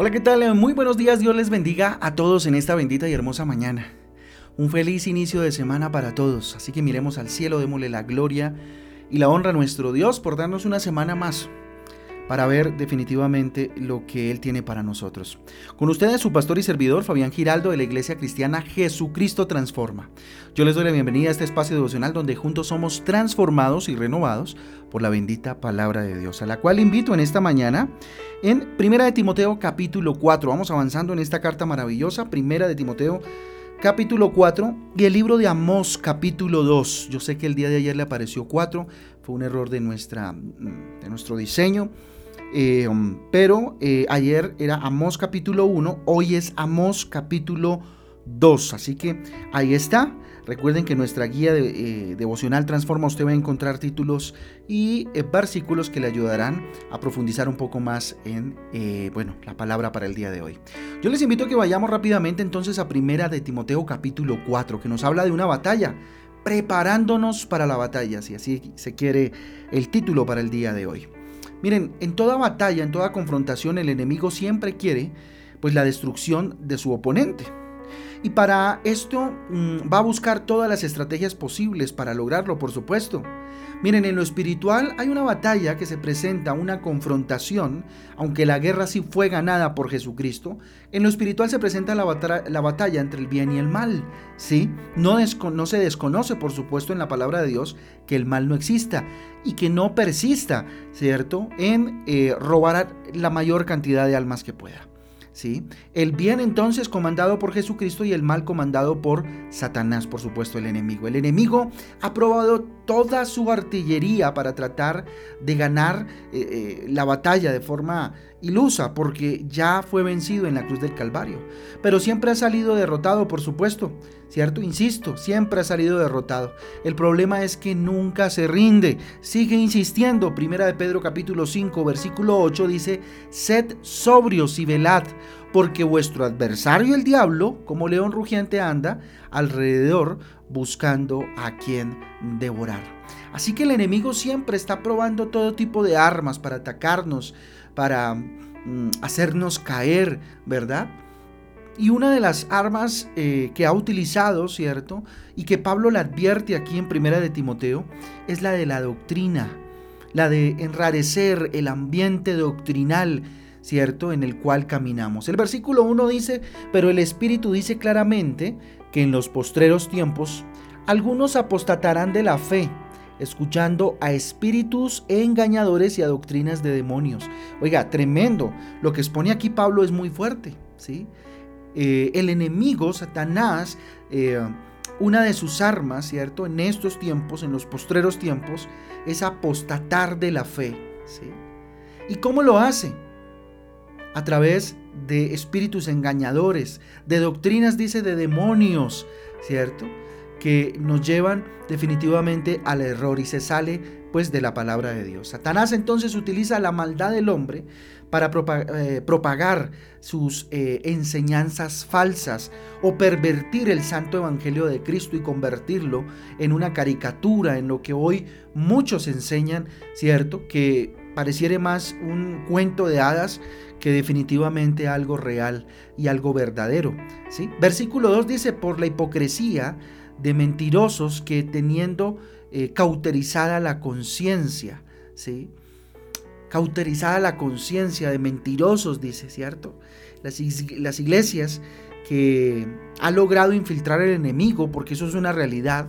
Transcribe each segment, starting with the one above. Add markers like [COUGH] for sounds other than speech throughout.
Hola, ¿qué tal? Muy buenos días, Dios les bendiga a todos en esta bendita y hermosa mañana. Un feliz inicio de semana para todos, así que miremos al cielo, démosle la gloria y la honra a nuestro Dios por darnos una semana más para ver definitivamente lo que Él tiene para nosotros. Con ustedes su pastor y servidor Fabián Giraldo de la Iglesia Cristiana Jesucristo Transforma. Yo les doy la bienvenida a este espacio devocional donde juntos somos transformados y renovados por la bendita palabra de Dios, a la cual invito en esta mañana en Primera de Timoteo capítulo 4. Vamos avanzando en esta carta maravillosa, Primera de Timoteo capítulo 4 y el libro de Amós capítulo 2. Yo sé que el día de ayer le apareció 4, fue un error de, nuestra, de nuestro diseño. Eh, pero eh, ayer era Amós capítulo 1, hoy es Amós capítulo 2. Así que ahí está. Recuerden que nuestra guía de, eh, devocional Transforma usted va a encontrar títulos y eh, versículos que le ayudarán a profundizar un poco más en bueno, la palabra para el día de hoy. Yo les invito a que vayamos rápidamente entonces a Primera de Timoteo capítulo 4, que nos habla de una batalla, preparándonos para la batalla, si así se quiere el título para el día de hoy. Miren, en toda batalla, en toda confrontación, el enemigo siempre quiere pues la destrucción de su oponente. Y para esto mm, va a buscar todas las estrategias posibles para lograrlo, por supuesto. Miren, en lo espiritual hay una batalla que se presenta, una confrontación, aunque la guerra sí fue ganada por Jesucristo, en lo espiritual se presenta la, batalla, entre el bien y el mal, ¿sí? No, se desconoce, por supuesto, en la palabra de Dios que el mal no exista y que no persista, ¿cierto?, en eh, robar la mayor cantidad de almas que pueda. El bien entonces comandado por Jesucristo y el mal comandado por Satanás, por supuesto, el enemigo. El enemigo ha probado toda su artillería para tratar de ganar eh, eh, la batalla de forma ilusa, porque ya fue vencido en la cruz del Calvario. Pero siempre ha salido derrotado, por supuesto, ¿cierto? Insisto, siempre ha salido derrotado. El problema es que nunca se rinde, sigue insistiendo. Primera de Pedro capítulo 5, versículo 8 dice, sed sobrios y velad, porque vuestro adversario el diablo, como león rugiente anda, alrededor buscando a quien devorar. Así que el enemigo siempre está probando todo tipo de armas para atacarnos, para mm, hacernos caer, ¿verdad? Y una de las armas eh, que ha utilizado, ¿cierto? Y que Pablo le advierte aquí en Primera de Timoteo, es la de la doctrina, la de enrarecer el ambiente doctrinal, ¿cierto? En el cual caminamos. El versículo 1 dice, pero el Espíritu dice claramente que en los postreros tiempos algunos apostatarán de la fe, escuchando a espíritus engañadores y a doctrinas de demonios. Oiga, tremendo. Lo que expone aquí Pablo es muy fuerte, ¿sí? Eh, el enemigo, Satanás, eh, una de sus armas, ¿cierto? En estos tiempos, en los postreros tiempos, es apostatar de la fe, ¿sí? ¿Y cómo lo hace? A través de espíritus engañadores, de doctrinas, dice, de demonios, ¿cierto? Que nos llevan definitivamente al error y se sale pues de la palabra de Dios. Satanás entonces utiliza la maldad del hombre para eh, propagar sus eh, enseñanzas falsas o pervertir el santo evangelio de Cristo y convertirlo en una caricatura, en lo que hoy muchos enseñan, ¿cierto? Que pareciera más un cuento de hadas que definitivamente algo real y algo verdadero. ¿sí? Versículo 2 dice, por la hipocresía de mentirosos que teniendo eh, cauterizada la conciencia, ¿sí? cauterizada la conciencia de mentirosos, dice, ¿cierto? Las, las iglesias que ha logrado infiltrar el enemigo, porque eso es una realidad,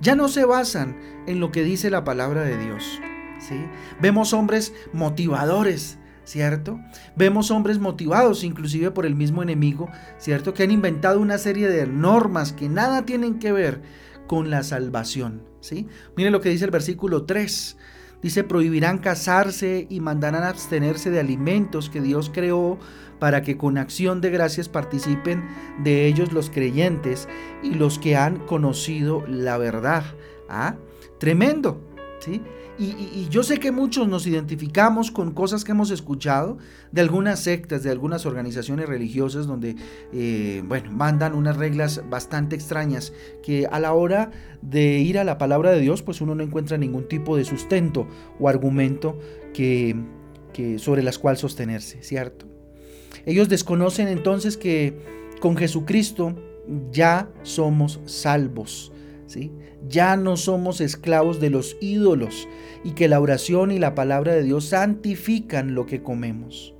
ya no se basan en lo que dice la palabra de Dios. ¿Sí? Vemos hombres motivadores, ¿cierto? Vemos hombres motivados inclusive por el mismo enemigo, ¿cierto? Que han inventado una serie de normas que nada tienen que ver con la salvación, ¿sí? Miren lo que dice el versículo 3. Dice, prohibirán casarse y mandarán abstenerse de alimentos que Dios creó para que con acción de gracias participen de ellos los creyentes y los que han conocido la verdad. ¿Ah? Tremendo, ¿sí? Y, yo sé que muchos nos identificamos con cosas que hemos escuchado de algunas sectas, de algunas organizaciones religiosas donde, eh, bueno, mandan unas reglas bastante extrañas que a la hora de ir a la palabra de Dios, pues uno no encuentra ningún tipo de sustento o argumento que, que sobre las cuales sostenerse, ¿cierto? Ellos desconocen entonces que con Jesucristo ya somos salvos. Ya no somos esclavos de los ídolos y que la oración y la palabra de Dios santifican lo que comemos.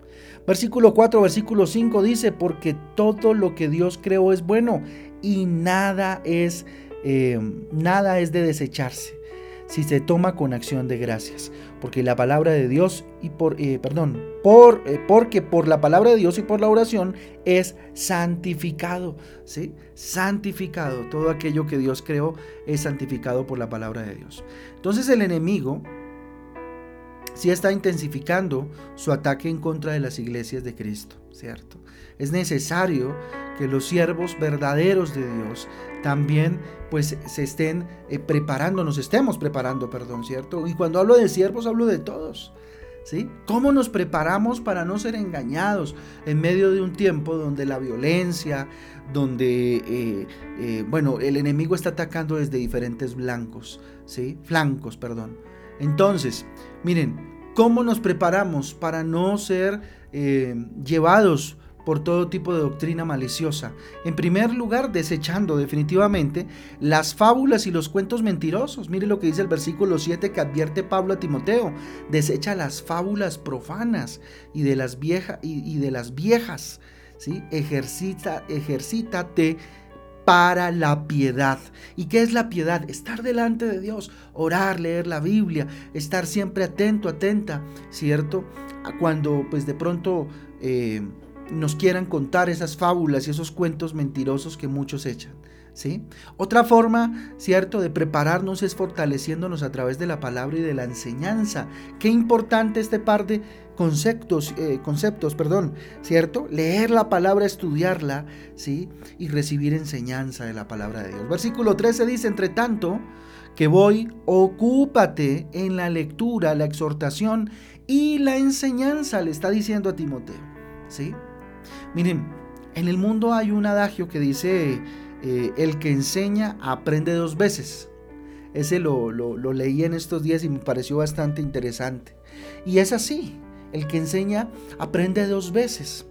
Versículo 4, versículo 5 dice, porque todo lo que Dios creó es bueno y nada es, eh, nada es de desecharse si se toma con acción de gracias, porque la palabra de Dios y por, eh, perdón, por, eh, porque por la palabra de Dios y por la oración es santificado, ¿sí? Santificado, todo aquello que Dios creó es santificado por la palabra de Dios. Entonces el enemigo sí está intensificando su ataque en contra de las iglesias de Cristo, ¿cierto? Es necesario que los siervos verdaderos de Dios también pues se estén eh, preparando, nos estemos preparando, perdón, ¿cierto? Y cuando hablo de siervos hablo de todos. ¿Sí? ¿Cómo nos preparamos para no ser engañados en medio de un tiempo donde la violencia, donde, eh, eh, bueno, el enemigo está atacando desde diferentes blancos, ¿sí? Flancos, perdón. Entonces, miren, ¿cómo nos preparamos para no ser llevados por todo tipo de doctrina maliciosa. En primer lugar, desechando definitivamente las fábulas y los cuentos mentirosos. Mire lo que dice el versículo 7 que advierte Pablo a Timoteo. Desecha las fábulas profanas y de las, viejas y, de las viejas. ¿sí? Ejercita, ejercítate para la piedad. ¿Y qué es la piedad? Estar delante de Dios, orar, leer la Biblia, estar siempre atento, atenta, ¿cierto? Cuando pues de pronto... Eh, nos quieran contar esas fábulas y esos cuentos mentirosos que muchos echan. ¿sí? Otra forma, ¿cierto?, de prepararnos es fortaleciéndonos a través de la palabra y de la enseñanza. Qué importante este par de conceptos, eh, conceptos, perdón, ¿cierto? Leer la palabra, estudiarla, ¿sí? Y recibir enseñanza de la palabra de Dios. Versículo 13 dice, entre tanto, que voy, ocúpate en la lectura, la exhortación y la enseñanza, le está diciendo a Timoteo, ¿sí? Miren, en el mundo hay un adagio que dice, eh, el que enseña aprende dos veces. Ese lo, leí en estos días y me pareció bastante interesante. Y es así, el que enseña aprende dos veces.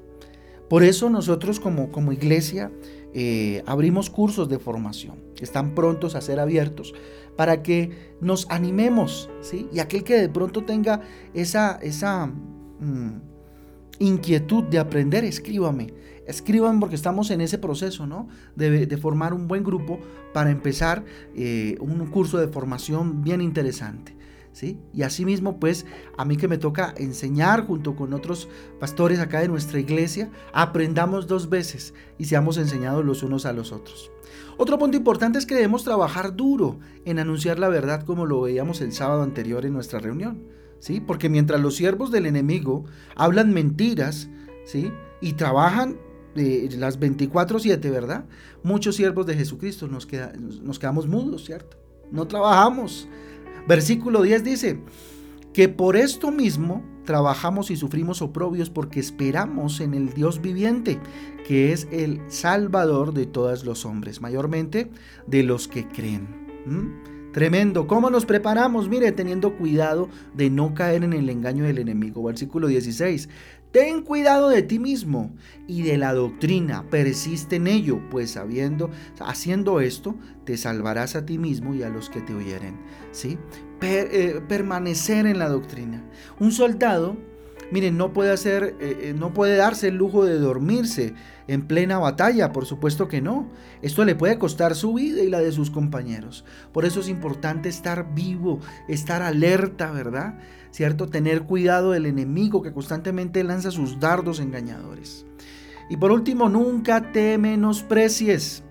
Por eso nosotros como, como iglesia eh, abrimos cursos de formación están prontos a ser abiertos para que nos animemos, ¿sí? Y aquel que de pronto tenga esa, esa mm, inquietud de aprender, escríbame. Escriban porque estamos en ese proceso, ¿no? De, formar un buen grupo para empezar eh, un curso de formación bien interesante. ¿Sí? Y asimismo, pues, a mí que me toca enseñar junto con otros pastores acá de nuestra iglesia, aprendamos dos veces y seamos enseñados los unos a los otros. Otro punto importante es que debemos trabajar duro en anunciar la verdad como lo veíamos el sábado anterior en nuestra reunión. ¿Sí? Porque mientras los siervos del enemigo hablan mentiras, ¿sí? Y trabajan eh, las 24/7, ¿verdad? Muchos siervos de Jesucristo nos, nos quedamos mudos, ¿cierto? No trabajamos. Versículo 10 dice que por esto mismo trabajamos y sufrimos oprobios porque esperamos en el Dios viviente, que es el Salvador de todos los hombres, mayormente de los que creen. Tremendo. ¿Cómo nos preparamos? Mire, teniendo cuidado de no caer en el engaño del enemigo. Versículo 16. Ten cuidado de ti mismo y de la doctrina, persiste en ello, pues sabiendo, haciendo esto, te salvarás a ti mismo y a los que te oyeren. ¿sí? Eh, permanecer en la doctrina. Un soldado Miren, no puede hacer, eh, eh, no puede darse el lujo de dormirse en plena batalla, por supuesto que no. Esto le puede costar su vida y la de sus compañeros. Por eso es importante estar vivo, estar alerta, ¿verdad? ¿Cierto? Tener cuidado del enemigo que constantemente lanza sus dardos engañadores. Y por último, nunca te menosprecies.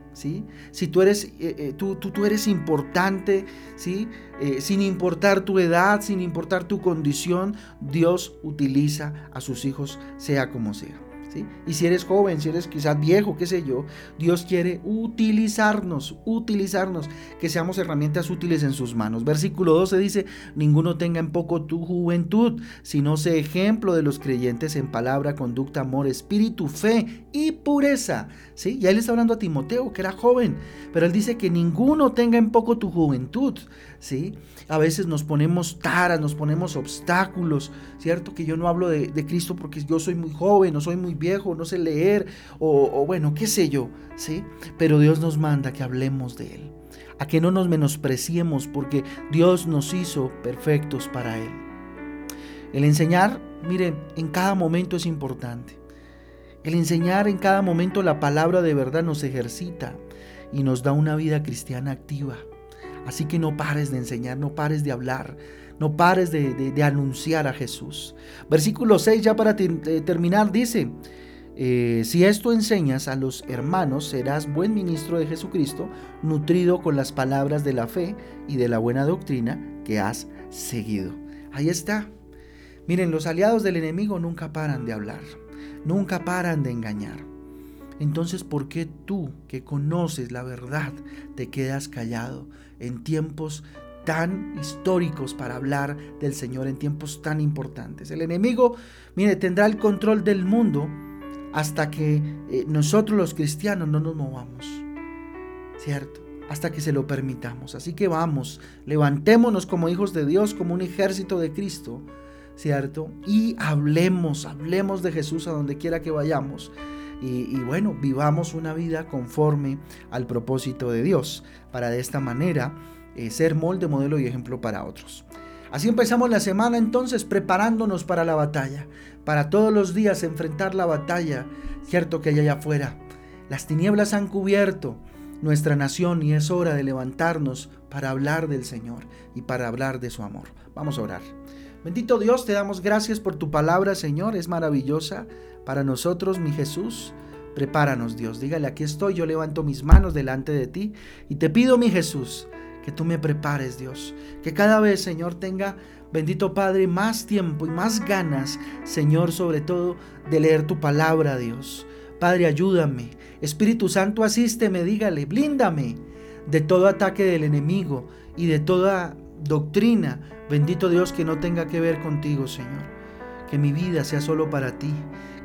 Si tú eres, eh, eh, tú, tú, eres importante, ¿sí? Eh, sin importar tu edad, sin importar tu condición, Dios utiliza a sus hijos, sea como sea. Y si eres joven, si eres quizás viejo, qué sé yo, Dios quiere utilizarnos, utilizarnos, que seamos herramientas útiles en sus manos. Versículo 12 dice, ninguno tenga en poco tu juventud, sino sea ejemplo de los creyentes en palabra, conducta, amor, espíritu, fe y pureza. ¿Sí? Ya él está hablando a Timoteo, que era joven, pero él dice que ninguno tenga en poco tu juventud. ¿Sí? A veces nos ponemos taras, nos ponemos obstáculos, ¿cierto? Que yo no hablo de, Cristo porque yo soy muy joven o soy muy viejo, no sé leer, o, bueno, qué sé yo, ¿sí? Pero Dios nos manda que hablemos de Él, a que no nos menospreciemos porque Dios nos hizo perfectos para Él. El enseñar, mire, en cada momento es importante. El enseñar en cada momento la palabra de verdad nos ejercita y nos da una vida cristiana activa. Así que no pares de enseñar, no pares de hablar, no pares de, anunciar a Jesús. Versículo 6, ya para eh, terminar, dice, eh, si esto enseñas a los hermanos, serás buen ministro de Jesucristo, nutrido con las palabras de la fe y de la buena doctrina que has seguido. Ahí está. Miren, los aliados del enemigo nunca paran de hablar, nunca paran de engañar. Entonces, ¿por qué tú que conoces la verdad te quedas callado en tiempos tan históricos para hablar del Señor, en tiempos tan importantes? El enemigo, mire, tendrá el control del mundo hasta que eh, nosotros los cristianos no nos movamos, ¿cierto? Hasta que se lo permitamos. Así que vamos, levantémonos como hijos de Dios, como un ejército de Cristo, ¿cierto? Y hablemos, hablemos de Jesús a donde quiera que vayamos y, bueno, vivamos una vida conforme al propósito de Dios, para de esta manera eh, ser molde, modelo y ejemplo para otros. Así empezamos la semana entonces preparándonos para la batalla, para todos los días enfrentar la batalla, cierto que hay allá afuera. Las tinieblas han cubierto nuestra nación y es hora de levantarnos para hablar del Señor y para hablar de su amor. Vamos a orar. Bendito Dios, te damos gracias por tu palabra, Señor, es maravillosa para nosotros, mi Jesús. Prepáranos, Dios. Dígale, aquí estoy, yo levanto mis manos delante de ti y te pido, mi Jesús, que tú me prepares, Dios. Que cada vez, Señor, tenga, bendito Padre, más tiempo y más ganas, Señor, sobre todo, de leer tu palabra, Dios. Padre, ayúdame. Espíritu Santo, asísteme, dígale, blíndame de todo ataque del enemigo y de toda doctrina, bendito Dios, que no tenga que ver contigo, Señor. Que mi vida sea solo para ti.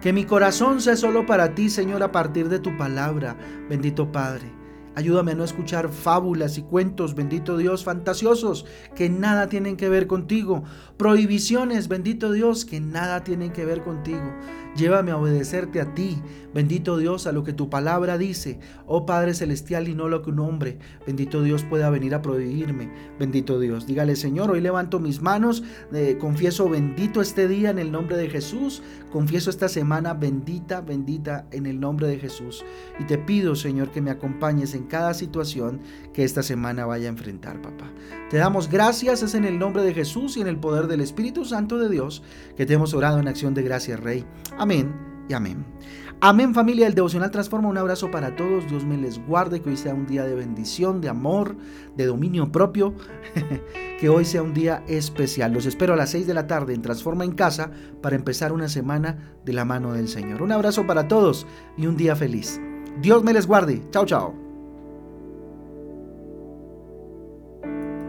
Que mi corazón sea solo para ti, Señor, a partir de tu palabra, bendito Padre. Ayúdame a no escuchar fábulas y cuentos, bendito Dios, fantasiosos, que nada tienen que ver contigo. Prohibiciones, bendito Dios, que nada tienen que ver contigo. Llévame a obedecerte a ti, bendito Dios, a lo que tu palabra dice. Oh Padre Celestial, y no lo que un hombre, bendito Dios, pueda venir a prohibirme. Bendito Dios. Dígale, Señor, hoy levanto mis manos, eh, confieso bendito este día en el nombre de Jesús. Confieso esta semana bendita, bendita en el nombre de Jesús. Y te pido, Señor, que me acompañes en cada situación que esta semana vaya a enfrentar, papá. Te damos gracias, es en el nombre de Jesús y en el poder del Espíritu Santo de Dios que te hemos orado en acción de gracias, Rey. Amén y amén. Amén familia, el devocional transforma. Un abrazo para todos. Dios me les guarde, que hoy sea un día de bendición, de amor, de dominio propio. [LAUGHS] que hoy sea un día especial. Los espero a las 6 de la tarde en Transforma en Casa para empezar una semana de la mano del Señor. Un abrazo para todos y un día feliz. Dios me les guarde. Chao, chao.